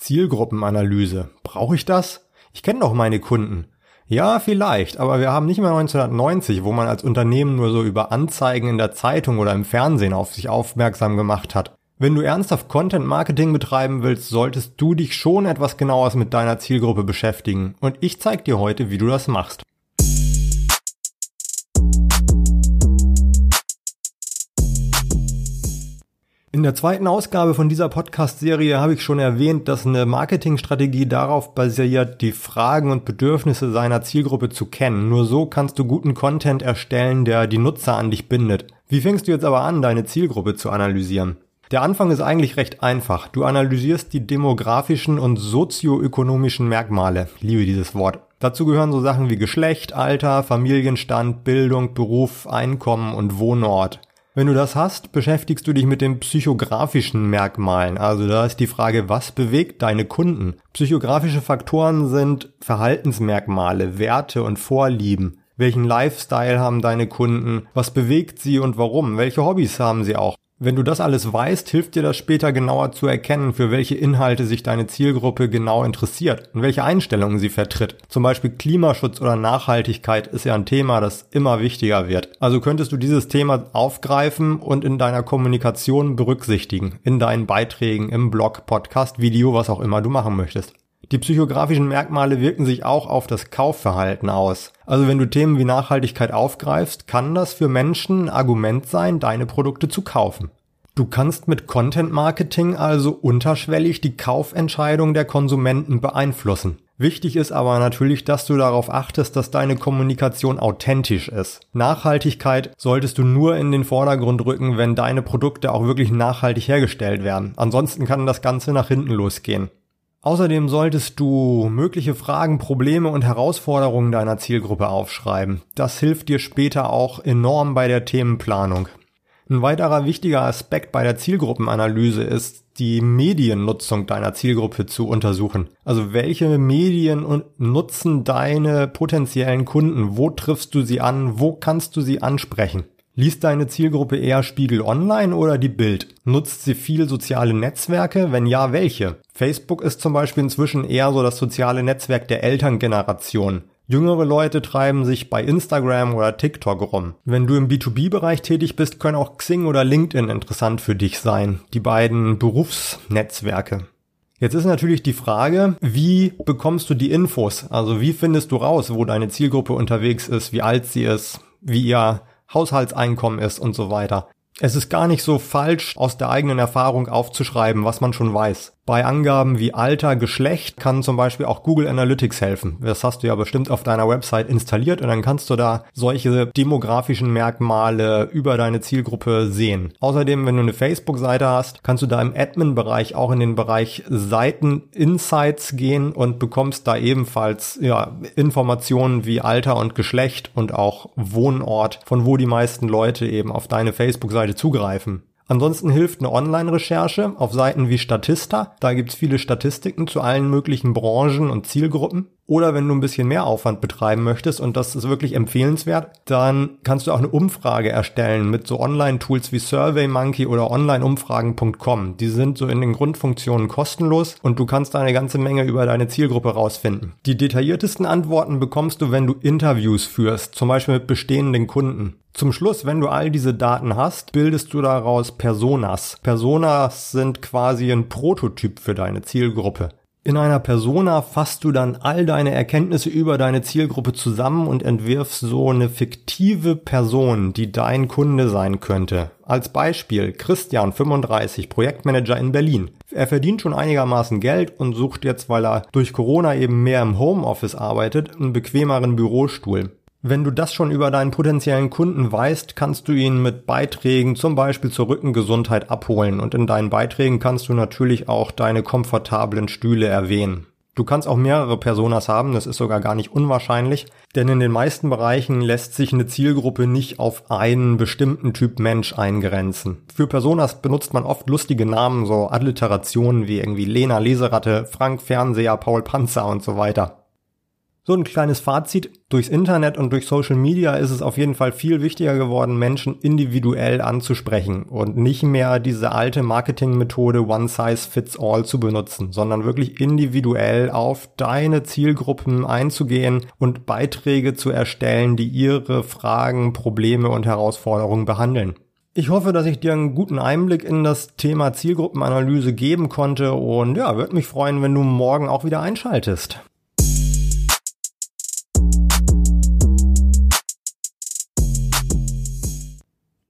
Zielgruppenanalyse. Brauche ich das? Ich kenne doch meine Kunden. Ja, vielleicht, aber wir haben nicht mehr 1990, wo man als Unternehmen nur so über Anzeigen in der Zeitung oder im Fernsehen auf sich aufmerksam gemacht hat. Wenn du ernsthaft Content Marketing betreiben willst, solltest du dich schon etwas genauer mit deiner Zielgruppe beschäftigen. Und ich zeige dir heute, wie du das machst. In der zweiten Ausgabe von dieser Podcast-Serie habe ich schon erwähnt, dass eine Marketingstrategie darauf basiert, die Fragen und Bedürfnisse seiner Zielgruppe zu kennen. Nur so kannst du guten Content erstellen, der die Nutzer an dich bindet. Wie fängst du jetzt aber an, deine Zielgruppe zu analysieren? Der Anfang ist eigentlich recht einfach. Du analysierst die demografischen und sozioökonomischen Merkmale. Ich liebe dieses Wort. Dazu gehören so Sachen wie Geschlecht, Alter, Familienstand, Bildung, Beruf, Einkommen und Wohnort. Wenn du das hast, beschäftigst du dich mit den psychografischen Merkmalen. Also da ist die Frage, was bewegt deine Kunden? Psychografische Faktoren sind Verhaltensmerkmale, Werte und Vorlieben. Welchen Lifestyle haben deine Kunden? Was bewegt sie und warum? Welche Hobbys haben sie auch? Wenn du das alles weißt, hilft dir das später genauer zu erkennen, für welche Inhalte sich deine Zielgruppe genau interessiert und welche Einstellungen sie vertritt. Zum Beispiel Klimaschutz oder Nachhaltigkeit ist ja ein Thema, das immer wichtiger wird. Also könntest du dieses Thema aufgreifen und in deiner Kommunikation berücksichtigen, in deinen Beiträgen, im Blog, Podcast, Video, was auch immer du machen möchtest. Die psychografischen Merkmale wirken sich auch auf das Kaufverhalten aus. Also wenn du Themen wie Nachhaltigkeit aufgreifst, kann das für Menschen ein Argument sein, deine Produkte zu kaufen. Du kannst mit Content Marketing also unterschwellig die Kaufentscheidung der Konsumenten beeinflussen. Wichtig ist aber natürlich, dass du darauf achtest, dass deine Kommunikation authentisch ist. Nachhaltigkeit solltest du nur in den Vordergrund rücken, wenn deine Produkte auch wirklich nachhaltig hergestellt werden. Ansonsten kann das Ganze nach hinten losgehen. Außerdem solltest du mögliche Fragen, Probleme und Herausforderungen deiner Zielgruppe aufschreiben. Das hilft dir später auch enorm bei der Themenplanung. Ein weiterer wichtiger Aspekt bei der Zielgruppenanalyse ist, die Mediennutzung deiner Zielgruppe zu untersuchen. Also welche Medien nutzen deine potenziellen Kunden? Wo triffst du sie an? Wo kannst du sie ansprechen? Liest deine Zielgruppe eher Spiegel Online oder die Bild? Nutzt sie viel soziale Netzwerke? Wenn ja, welche? Facebook ist zum Beispiel inzwischen eher so das soziale Netzwerk der Elterngeneration. Jüngere Leute treiben sich bei Instagram oder TikTok rum. Wenn du im B2B-Bereich tätig bist, können auch Xing oder LinkedIn interessant für dich sein. Die beiden Berufsnetzwerke. Jetzt ist natürlich die Frage, wie bekommst du die Infos? Also wie findest du raus, wo deine Zielgruppe unterwegs ist, wie alt sie ist, wie ihr Haushaltseinkommen ist und so weiter. Es ist gar nicht so falsch, aus der eigenen Erfahrung aufzuschreiben, was man schon weiß. Bei Angaben wie Alter, Geschlecht kann zum Beispiel auch Google Analytics helfen. Das hast du ja bestimmt auf deiner Website installiert und dann kannst du da solche demografischen Merkmale über deine Zielgruppe sehen. Außerdem, wenn du eine Facebook-Seite hast, kannst du da im Admin-Bereich auch in den Bereich Seiten-Insights gehen und bekommst da ebenfalls ja, Informationen wie Alter und Geschlecht und auch Wohnort, von wo die meisten Leute eben auf deine Facebook-Seite zugreifen. Ansonsten hilft eine Online-Recherche auf Seiten wie Statista. Da gibt's viele Statistiken zu allen möglichen Branchen und Zielgruppen. Oder wenn du ein bisschen mehr Aufwand betreiben möchtest und das ist wirklich empfehlenswert, dann kannst du auch eine Umfrage erstellen mit so Online-Tools wie SurveyMonkey oder onlineumfragen.com. Die sind so in den Grundfunktionen kostenlos und du kannst da eine ganze Menge über deine Zielgruppe rausfinden. Die detailliertesten Antworten bekommst du, wenn du Interviews führst, zum Beispiel mit bestehenden Kunden. Zum Schluss, wenn du all diese Daten hast, bildest du daraus Personas. Personas sind quasi ein Prototyp für deine Zielgruppe. In einer Persona fasst du dann all deine Erkenntnisse über deine Zielgruppe zusammen und entwirfst so eine fiktive Person, die dein Kunde sein könnte. Als Beispiel Christian, 35, Projektmanager in Berlin. Er verdient schon einigermaßen Geld und sucht jetzt, weil er durch Corona eben mehr im Homeoffice arbeitet, einen bequemeren Bürostuhl. Wenn du das schon über deinen potenziellen Kunden weißt, kannst du ihn mit Beiträgen zum Beispiel zur Rückengesundheit abholen und in deinen Beiträgen kannst du natürlich auch deine komfortablen Stühle erwähnen. Du kannst auch mehrere Personas haben, das ist sogar gar nicht unwahrscheinlich, denn in den meisten Bereichen lässt sich eine Zielgruppe nicht auf einen bestimmten Typ Mensch eingrenzen. Für Personas benutzt man oft lustige Namen, so Alliterationen wie irgendwie Lena Leseratte, Frank Fernseher, Paul Panzer und so weiter. So ein kleines Fazit. Durchs Internet und durch Social Media ist es auf jeden Fall viel wichtiger geworden, Menschen individuell anzusprechen und nicht mehr diese alte Marketingmethode One Size Fits All zu benutzen, sondern wirklich individuell auf deine Zielgruppen einzugehen und Beiträge zu erstellen, die ihre Fragen, Probleme und Herausforderungen behandeln. Ich hoffe, dass ich dir einen guten Einblick in das Thema Zielgruppenanalyse geben konnte und ja, würde mich freuen, wenn du morgen auch wieder einschaltest.